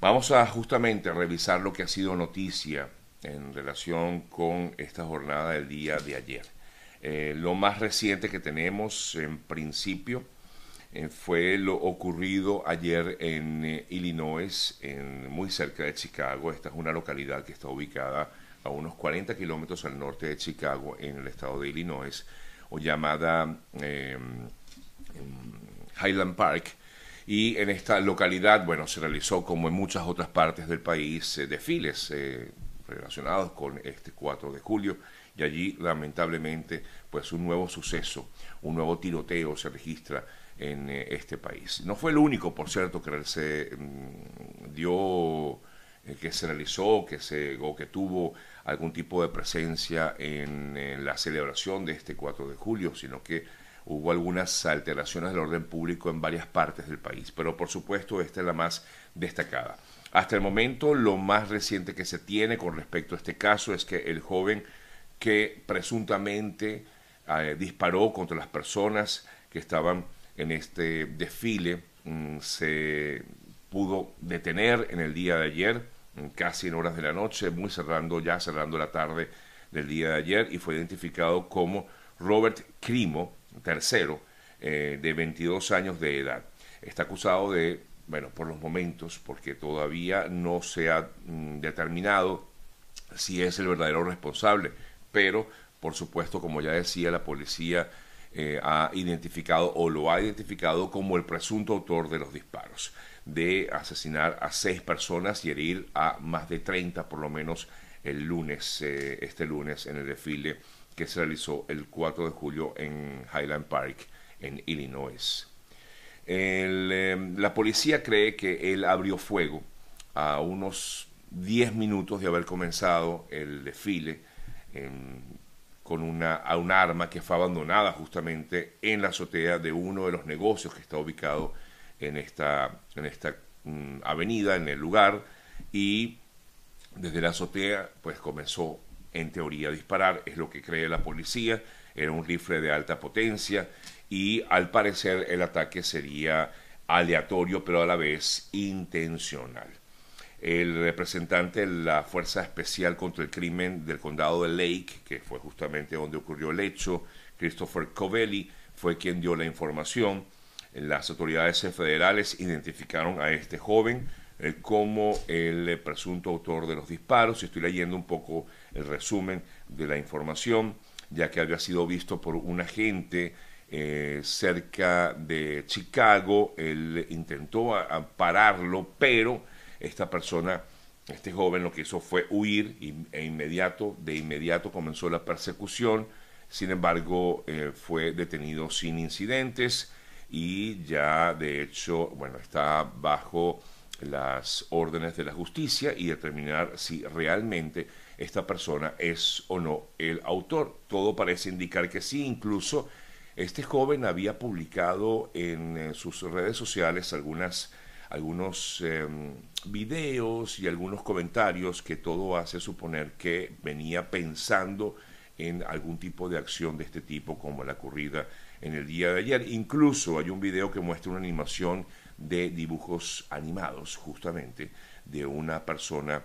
Vamos a justamente revisar lo que ha sido noticia en relación con esta jornada del día de ayer. Eh, lo más reciente que tenemos en principio eh, fue lo ocurrido ayer en eh, Illinois, en, muy cerca de Chicago. Esta es una localidad que está ubicada a unos 40 kilómetros al norte de Chicago, en el estado de Illinois, o llamada Highland Park y en esta localidad, bueno, se realizó, como en muchas otras partes del país, eh, desfiles eh, relacionados con este 4 de julio. Y allí, lamentablemente, pues un nuevo suceso, un nuevo tiroteo se registra en eh, este país. No fue el único, por cierto, que se mm, dio, que se realizó, que se, o que tuvo algún tipo de presencia en la celebración de este 4 de julio, sino que hubo algunas alteraciones del orden público en varias partes del país, pero por supuesto esta es la más destacada. Hasta el momento, lo más reciente que se tiene con respecto a este caso es que el joven que presuntamente eh, disparó contra las personas que estaban en este desfile mm, se pudo detener en el día de ayer, mm, casi en horas de la noche, muy cerrando ya, cerrando la tarde del día de ayer, y fue identificado como Robert Crimo, tercero, eh, de 22 años de edad. Está acusado de, bueno, por los momentos, porque todavía no se ha mm, determinado si es el verdadero responsable, pero por supuesto, como ya decía, la policía eh, ha identificado o lo ha identificado como el presunto autor de los disparos, de asesinar a seis personas y herir a más de 30 por lo menos el lunes, eh, este lunes en el desfile que se realizó el 4 de julio en Highland Park, en Illinois. Em, la policía cree que él abrió fuego a unos 10 minutos de haber comenzado el desfile em, con una, a un arma que fue abandonada justamente en la azotea de uno de los negocios que está ubicado en esta, en esta mm, avenida, en el lugar, y desde la azotea pues comenzó en teoría disparar, es lo que cree la policía, era un rifle de alta potencia y al parecer el ataque sería aleatorio pero a la vez intencional. El representante de la Fuerza Especial contra el Crimen del Condado de Lake, que fue justamente donde ocurrió el hecho, Christopher Covelli, fue quien dio la información. Las autoridades federales identificaron a este joven eh, como el presunto autor de los disparos. Estoy leyendo un poco el resumen de la información, ya que había sido visto por un agente eh, cerca de Chicago. Él intentó pararlo, pero esta persona, este joven, lo que hizo fue huir e inmediato, de inmediato comenzó la persecución. Sin embargo, eh, fue detenido sin incidentes y ya, de hecho, bueno, está bajo las órdenes de la justicia y determinar si realmente esta persona es o no el autor. Todo parece indicar que sí, incluso este joven había publicado en, eh, sus redes sociales algunas, algunos em, videos y algunos comentarios que todo hace suponer que venía pensando en algún tipo de acción de este tipo como la ocurrida en el día de ayer. Incluso hay un video que muestra una animación de dibujos animados, justamente, de una persona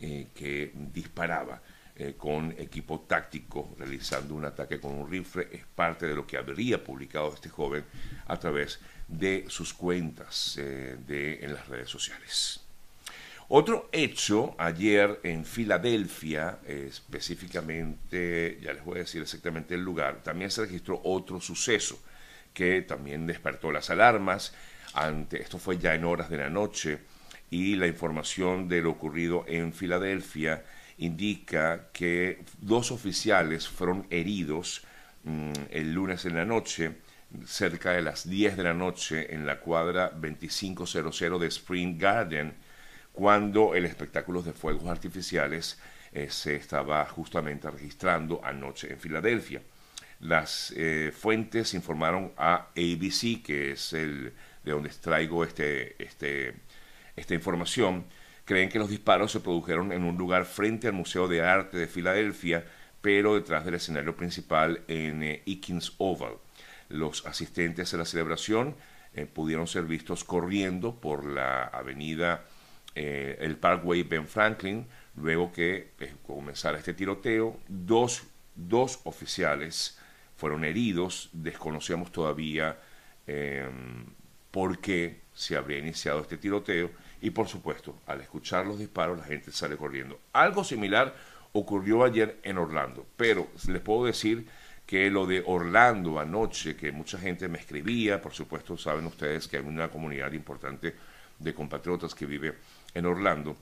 eh, que disparaba eh, con equipo táctico, realizando un ataque con un rifle. Es parte de lo que habría publicado este joven a través de sus cuentas eh, de, en las redes sociales. Otro hecho ayer en Filadelfia, específicamente, ya les voy a decir exactamente el lugar, también se registró otro suceso que también despertó las alarmas esto fue ya en horas de la noche y la información de lo ocurrido en Filadelfia indica que dos oficiales fueron heridos mm, el lunes en la noche, cerca de las 10 de la noche, en la cuadra 2500 de Spring Garden, cuando el espectáculo de fuegos artificiales eh, se estaba justamente registrando anoche en Filadelfia. Las eh, fuentes informaron a ABC, que es el de donde traigo este, este, esta información, creen que los disparos se produjeron en un lugar frente al Museo de Arte de Filadelfia, pero detrás del escenario principal en eh, Oval. Los asistentes a la celebración eh, pudieron ser vistos corriendo por la avenida eh, el Parkway Ben Franklin, luego que eh, comenzara este tiroteo. Dos, dos, oficiales fueron heridos, desconocíamos todavía em, por qué se habría iniciado este tiroteo. Y por supuesto, al escuchar los disparos la gente sale corriendo. Algo similar ocurrió ayer en Orlando, pero les puedo decir que lo de Orlando anoche, que mucha gente me escribía, por supuesto saben ustedes que hay una comunidad importante de compatriotas que vive en Orlando,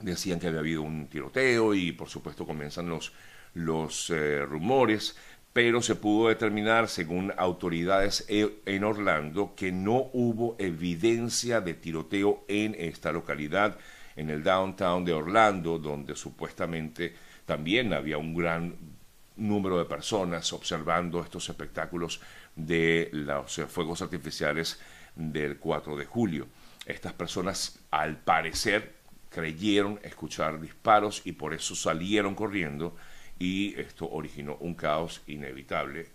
decían que había habido un tiroteo y por supuesto comienzan los, los eh, rumores, pero se pudo determinar, según autoridades e, en Orlando, que no hubo evidencia de tiroteo en esta localidad, en el downtown de Orlando, donde supuestamente también había un gran número de personas observando estos espectáculos de los fuegos artificiales del 4 de julio. Estas personas, al parecer, creyeron escuchar disparos y por eso salieron corriendo y esto originó un caos inevitable.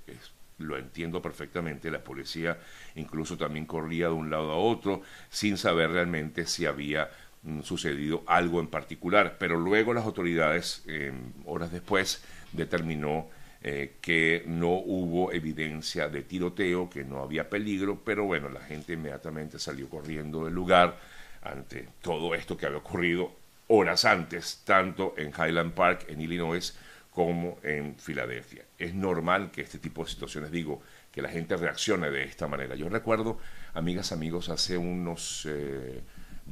lo entiendo perfectamente, la policía incluso también corría de un lado a otro sin saber realmente si había mm, sucedido algo en particular, pero luego las autoridades, em, horas después, determinó eh, que no hubo evidencia de tiroteo, que no había peligro, pero bueno, la gente inmediatamente salió corriendo del lugar ante todo esto que había ocurrido horas antes, tanto en Highland Park, en Illinois, como en Filadelfia. Es normal que este tipo de situaciones, digo, que la gente reaccione de esta manera. Yo recuerdo, amigas, amigos, hace unos, eh,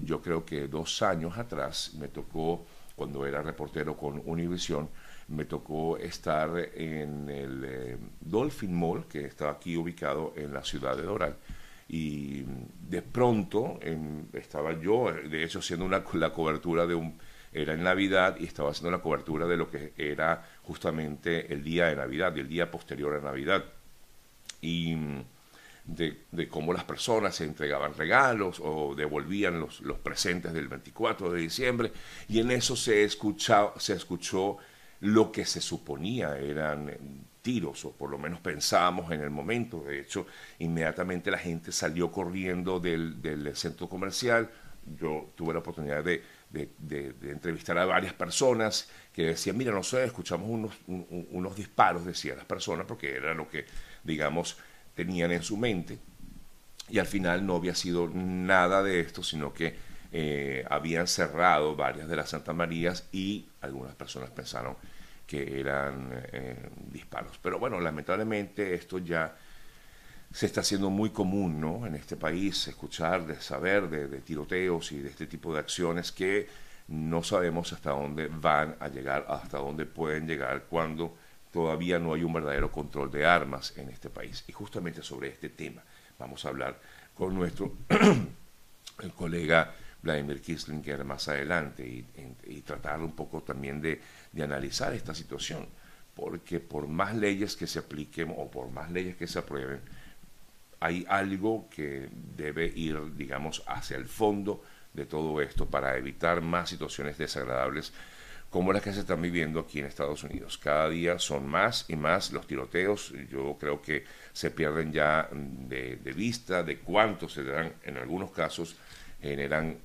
yo creo que dos años atrás, me tocó, cuando era reportero con Univision, me tocó estar en el eh, Dolphin Mall, que está aquí ubicado en la ciudad de Doral y de pronto estaba yo, de hecho, haciendo una, la cobertura de un, era en Navidad y estaba haciendo la cobertura de lo que era justamente el día de Navidad y el día posterior a Navidad. Y de, de cómo las personas se entregaban regalos o devolvían los, presentes del 24 de diciembre y en eso se, se escuchó lo que se suponía eran tiros, o por lo menos pensábamos en el momento. De hecho, inmediatamente la gente salió corriendo del centro comercial. Yo tuve la oportunidad de, de, entrevistar a varias personas que decían, mira, no sé, escuchamos unos, unos disparos, decían las personas, porque era lo que, digamos, tenían en su mente. Y al final no había sido nada de esto, sino que eh, habían cerrado varias de las Santa Marías y algunas personas pensaron que eran eh, disparos. Pero bueno, lamentablemente esto ya se está haciendo muy común ¿no? en este país, escuchar, de saber de, tiroteos y de este tipo de acciones que no sabemos hasta dónde van a llegar, hasta dónde pueden llegar cuando todavía no hay un verdadero control de armas en este país. Y justamente sobre este tema vamos a hablar con nuestro el colega Vladimir Kislinger más adelante y, tratar un poco también de, analizar esta situación, porque por más leyes que se apliquen o por más leyes que se aprueben, hay algo que debe ir, digamos, hacia el fondo de todo esto para evitar más situaciones desagradables como las que se están viviendo aquí en Estados Unidos. Cada día son más y más los tiroteos. Yo creo que se pierden ya de, de vista de cuántos se dan en algunos casos generan,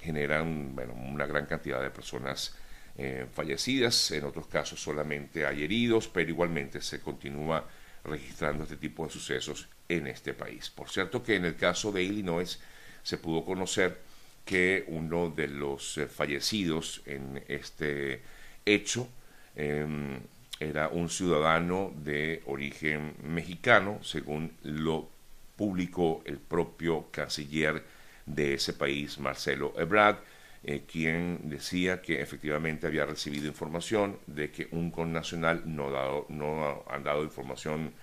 generan bueno, una gran cantidad de personas eh, fallecidas, en otros casos solamente hay heridos, pero igualmente se continúa registrando este tipo de sucesos en este país. Por cierto que en el caso de Illinois se pudo conocer que uno de los eh, fallecidos en este hecho em, era un ciudadano de origen mexicano, según lo publicó el propio canciller de ese país, Marcelo Ebrard, eh, quien decía que efectivamente había recibido información de que un connacional no, dado, no han dado información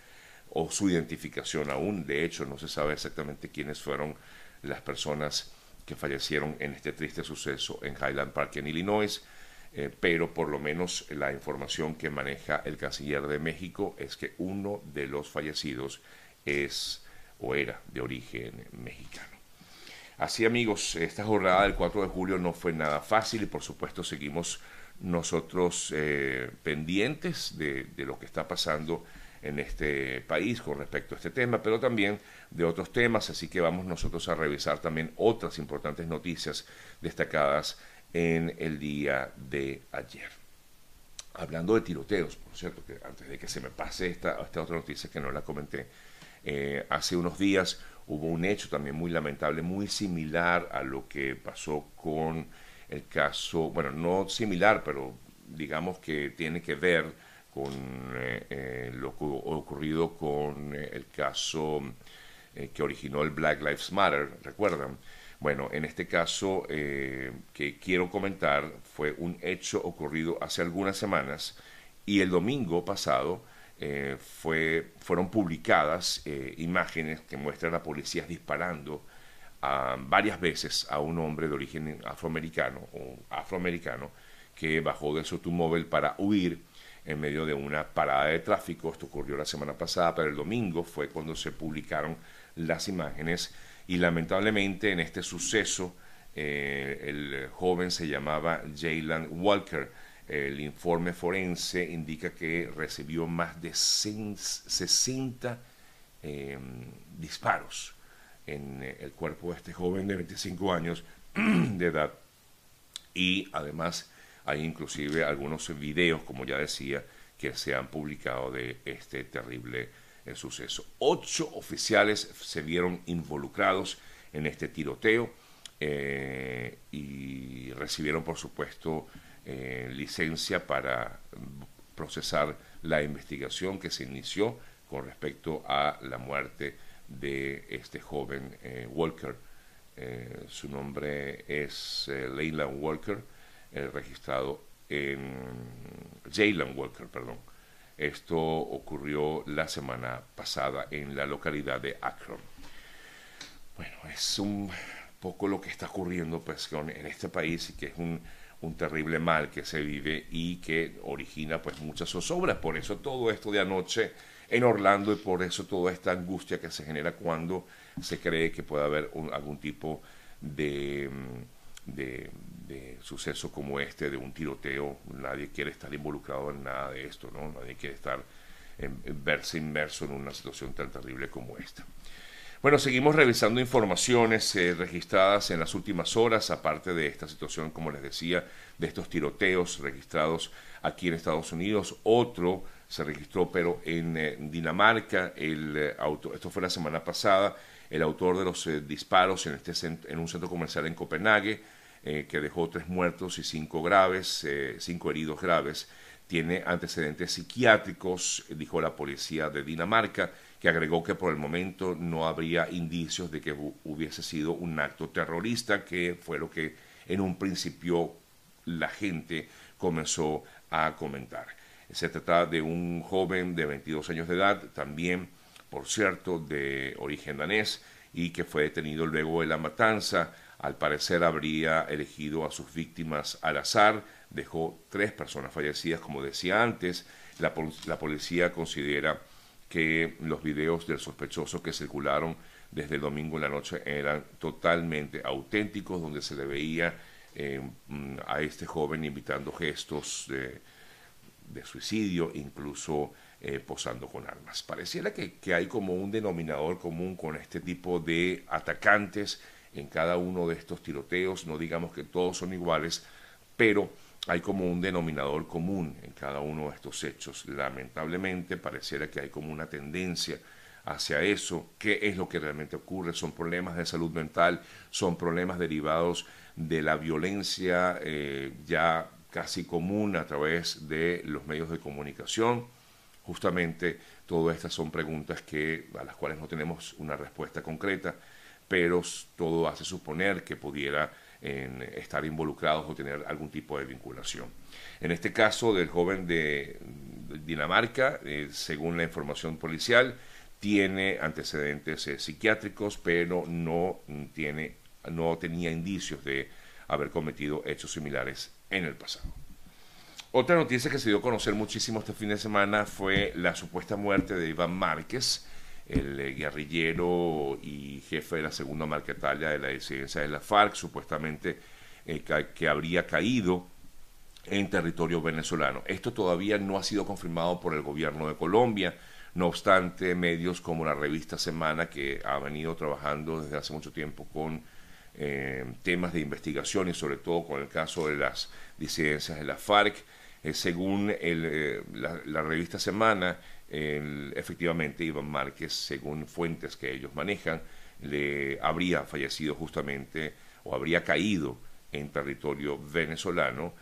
o su identificación aún. De hecho, no se sabe exactamente quiénes fueron las personas que fallecieron en este triste suceso en Highland Park, en Illinois. Eh, pero por lo menos la información que maneja el canciller de México es que uno de los fallecidos es o era de origen mexicano. Así amigos, esta jornada del 4 de julio no fue nada fácil y por supuesto seguimos nosotros eh, pendientes de, lo que está pasando en este país con respecto a este tema, pero también de otros temas, así que vamos nosotros a revisar también otras importantes noticias destacadas en el día de ayer. Hablando de tiroteos, por cierto, que antes de que se me pase esta, esta otra noticia que no la comenté, eh, hace unos días hubo un hecho también muy lamentable, muy similar a lo que pasó con el caso, bueno, no similar, pero digamos que tiene que ver con eh, eh, lo ocurrido con eh, el caso que originó el Black Lives Matter, ¿recuerdan? Bueno, en este caso que quiero comentar fue un hecho ocurrido hace algunas semanas y el domingo pasado fue, fueron publicadas imágenes que muestran a policías disparando varias veces a un hombre de origen afroamericano o afroamericano que bajó de su automóvil para huir en medio de una parada de tráfico. Esto ocurrió la semana pasada, pero el domingo fue cuando se publicaron las imágenes y lamentablemente en este suceso eh, el joven se llamaba Jalen Walker. El informe forense indica que recibió más de 60 eh, disparos en eh, el cuerpo de este joven de 25 años de edad y además hay inclusive algunos videos, como ya decía, que se han publicado de este terrible eh, suceso. Ocho oficiales se vieron involucrados en este tiroteo eh, y recibieron, por supuesto, eh, licencia para procesar la investigación que se inició con respecto a la muerte de este joven Walker. su nombre es Leila Walker eh, registrado en Jalen Walker, perdón. Esto ocurrió la semana pasada en la localidad de Akron. Bueno, es un poco lo que está ocurriendo pues, en este país y que es un, un terrible mal que se vive y que origina pues muchas zozobras. Por eso todo esto de anoche en Orlando y por eso toda esta angustia que se genera cuando se cree que puede haber algún tipo de, de, de suceso como este, de un tiroteo, nadie quiere estar involucrado en nada de esto, ¿no? Nadie quiere estar, en, verse inmerso en una situación tan terrible como esta. Bueno, seguimos revisando informaciones eh, registradas en las últimas horas, aparte de esta situación, como les decía, de estos tiroteos registrados aquí en Estados Unidos. Otro se registró, pero en eh, Dinamarca, el, eh, auto, esto fue la semana pasada, el autor de los disparos en, este en un centro comercial en Copenhague que dejó tres muertos y cinco graves, cinco heridos graves. Tiene antecedentes psiquiátricos, dijo la policía de Dinamarca, que agregó que por el momento no habría indicios de que hubiese sido un acto terrorista, que fue lo que en un principio la gente comenzó a comentar. Se trata de un joven de 22 años de edad, también, por cierto, de origen danés, y que fue detenido luego de la matanza al parecer habría elegido a sus víctimas al azar, dejó tres personas fallecidas, como decía antes. La, policía considera que los videos del sospechoso que circularon desde el domingo en la noche eran totalmente auténticos, donde se le veía eh, mm, a este joven invitando gestos de, suicidio, incluso eh, posando con armas. Pareciera que, que, hay como un denominador común con este tipo de atacantes en cada uno de estos tiroteos, no digamos que todos son iguales, pero hay como un denominador común en cada uno de estos hechos. Lamentablemente pareciera que hay como una tendencia hacia eso. ¿Qué es lo que realmente ocurre? Son problemas de salud mental, son problemas derivados de la violencia eh, ya casi común a través de los medios de comunicación. Justamente todas estas son preguntas que, a las cuales no tenemos una respuesta concreta pero todo hace suponer que pudiera estar involucrados o tener algún tipo de vinculación. En este caso del joven de Dinamarca, eh, según la información policial, tiene antecedentes eh, psiquiátricos, pero no, tiene, no tenía indicios de haber cometido hechos similares en el pasado. Otra noticia que se dio a conocer muchísimo este fin de semana fue la supuesta muerte de Iván Márquez, el eh, guerrillero y jefe de la segunda marquetalia de la disidencia de la FARC, supuestamente eh, que, habría caído en territorio venezolano. Esto todavía no ha sido confirmado por el gobierno de Colombia, No obstante, medios como la revista Semana, que ha venido trabajando desde hace mucho tiempo con eh, temas de investigación y sobre todo con el caso de las disidencias de la FARC, según la, revista Semana, efectivamente Iván Márquez, según fuentes que ellos manejan, le habría fallecido justamente o habría caído en territorio venezolano,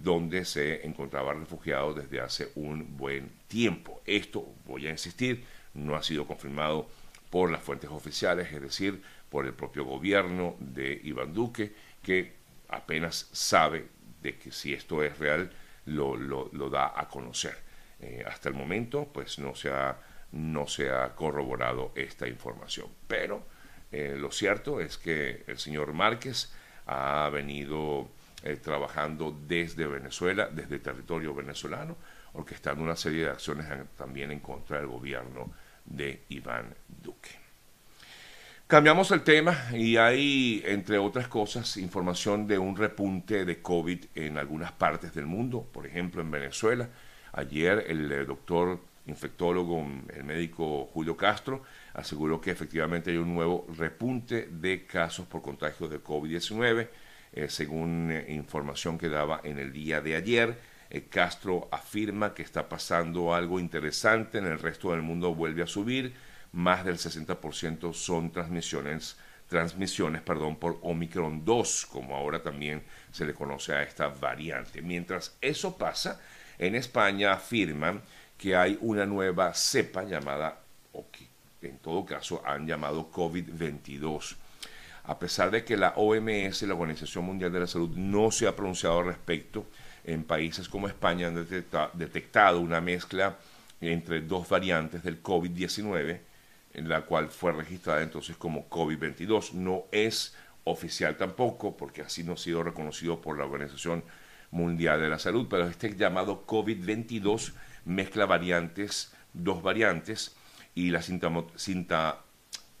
donde se encontraba refugiado desde hace un buen tiempo. Esto, voy a insistir, no ha sido confirmado por las fuentes oficiales, es decir, por el propio gobierno de Iván Duque, que apenas sabe de que si esto es real, lo, lo, da a conocer. Eh, hasta el momento, pues no se ha, no se ha corroborado esta información. Pero eh, lo cierto es que el señor Márquez ha venido eh, trabajando desde Venezuela, desde territorio venezolano, orquestando una serie de acciones también en contra del gobierno de Iván Duque. Cambiamos el tema y hay, entre otras cosas, información de un repunte de COVID en algunas partes del mundo, por ejemplo en Venezuela. Ayer el eh, doctor infectólogo, el médico Julio Castro, aseguró que efectivamente hay un nuevo repunte de casos por contagio de COVID-19, eh, según eh, información que daba en el día de ayer. Castro afirma que está pasando algo interesante, en el resto del mundo vuelve a subir más del 60% son transmisiones, transmisiones perdón, por Omicron 2, como ahora también se le conoce a esta variante. Mientras eso pasa, en España afirman que hay una nueva cepa llamada, o que en todo caso han llamado COVID-22. A pesar de que la OMS, la Organización Mundial de la Salud, no se ha pronunciado al respecto, en países como España han detectado una mezcla entre dos variantes del COVID-19 en la cual fue registrada entonces como COVID-22. No es oficial tampoco, porque así no ha sido reconocido por la Organización Mundial de la Salud, pero este llamado COVID-22 mezcla variantes, dos variantes, y la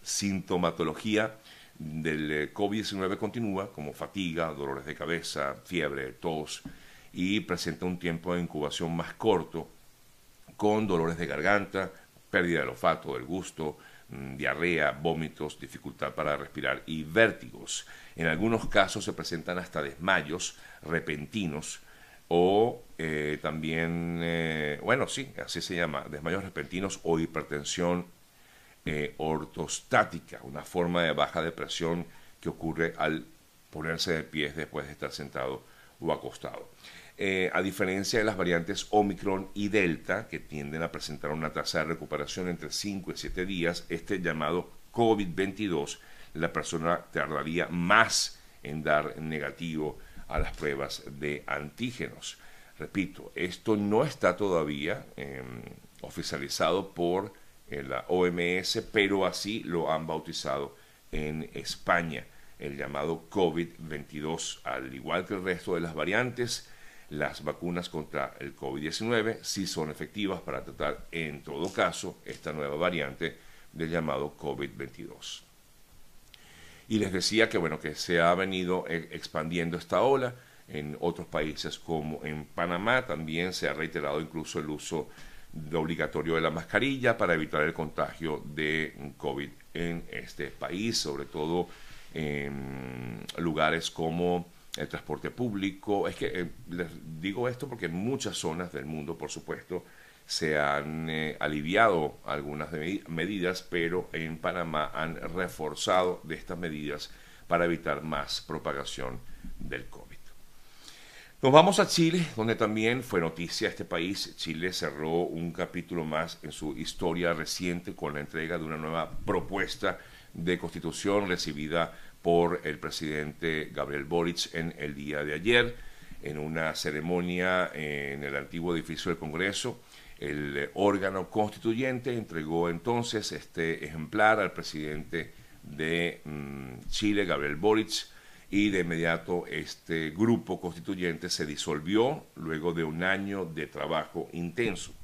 sintomatología del eh, COVID-19 continúa, como fatiga, dolores de cabeza, fiebre, tos, y presenta un tiempo de incubación más corto, con dolores de garganta, pérdida del olfato, del gusto, mm, diarrea, vómitos, dificultad para respirar y vértigos. En algunos casos se presentan hasta desmayos repentinos o eh, también, eh, bueno, sí, así se llama, desmayos repentinos o hipertensión eh, ortostática, una forma de baja de presión que ocurre al ponerse de pies después de estar sentado o acostado. A diferencia de las variantes Omicron y Delta, que tienden a presentar una tasa de recuperación entre 5 y 7 días, este llamado COVID-22, la persona tardaría más en dar negativo a las pruebas de antígenos. Repito, esto no está todavía em, oficializado por eh, la OMS, pero así lo han bautizado en España, el llamado COVID-22, al igual que el resto de las variantes las vacunas contra el COVID-19 sí son efectivas para tratar en todo caso esta nueva variante del llamado COVID-22. Y les decía que bueno que se ha venido eh, expandiendo esta ola en otros países como en Panamá también se ha reiterado incluso el uso obligatorio de la mascarilla para evitar el contagio de COVID en este país, sobre todo en lugares como el transporte público. Es que eh, les digo esto porque en muchas zonas del mundo, por supuesto, se han eh, aliviado algunas medidas, pero en Panamá han reforzado estas medidas para evitar más propagación del COVID. Nos vamos a Chile, donde también fue noticia este país. Chile cerró un capítulo más en su historia reciente con la entrega de una nueva propuesta de constitución recibida por el presidente Gabriel Boric en el día de ayer, en una ceremonia en el antiguo edificio del Congreso. El órgano constituyente entregó entonces este ejemplar al presidente de mm, Chile, Gabriel Boric, y de inmediato este grupo constituyente se disolvió luego de un año de trabajo intenso.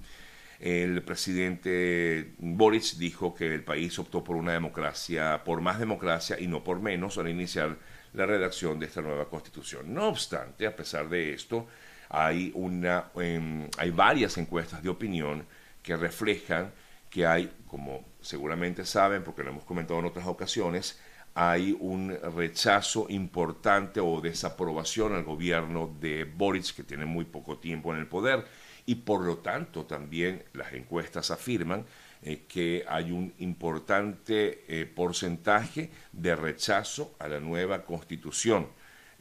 El presidente Boric dijo que el país optó por una democracia, por más democracia y no por menos al iniciar la redacción de esta nueva constitución. No obstante, a pesar de esto, hay, una, em, hay varias encuestas de opinión que reflejan que hay, como seguramente saben, porque lo hemos comentado en otras ocasiones, hay un rechazo importante o desaprobación al gobierno de Boric, que tiene muy poco tiempo en el poder, y por lo tanto también las encuestas afirman eh, que hay un importante eh, porcentaje de rechazo a la nueva constitución.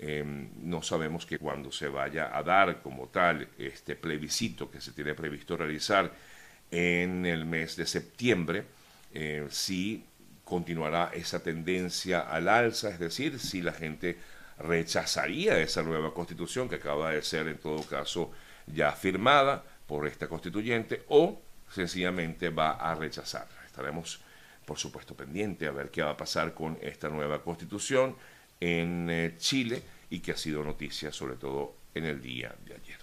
Em, no sabemos que cuando se vaya a dar como tal este plebiscito que se tiene previsto realizar en el mes de septiembre, eh, si continuará esa tendencia al alza, es decir, si la gente rechazaría esa nueva constitución que acaba de ser en todo caso ya firmada por esta constituyente o sencillamente va a rechazarla. Estaremos, por supuesto, pendientes a ver qué va a pasar con esta nueva constitución en eh, Chile y que ha sido noticia sobre todo en el día de ayer.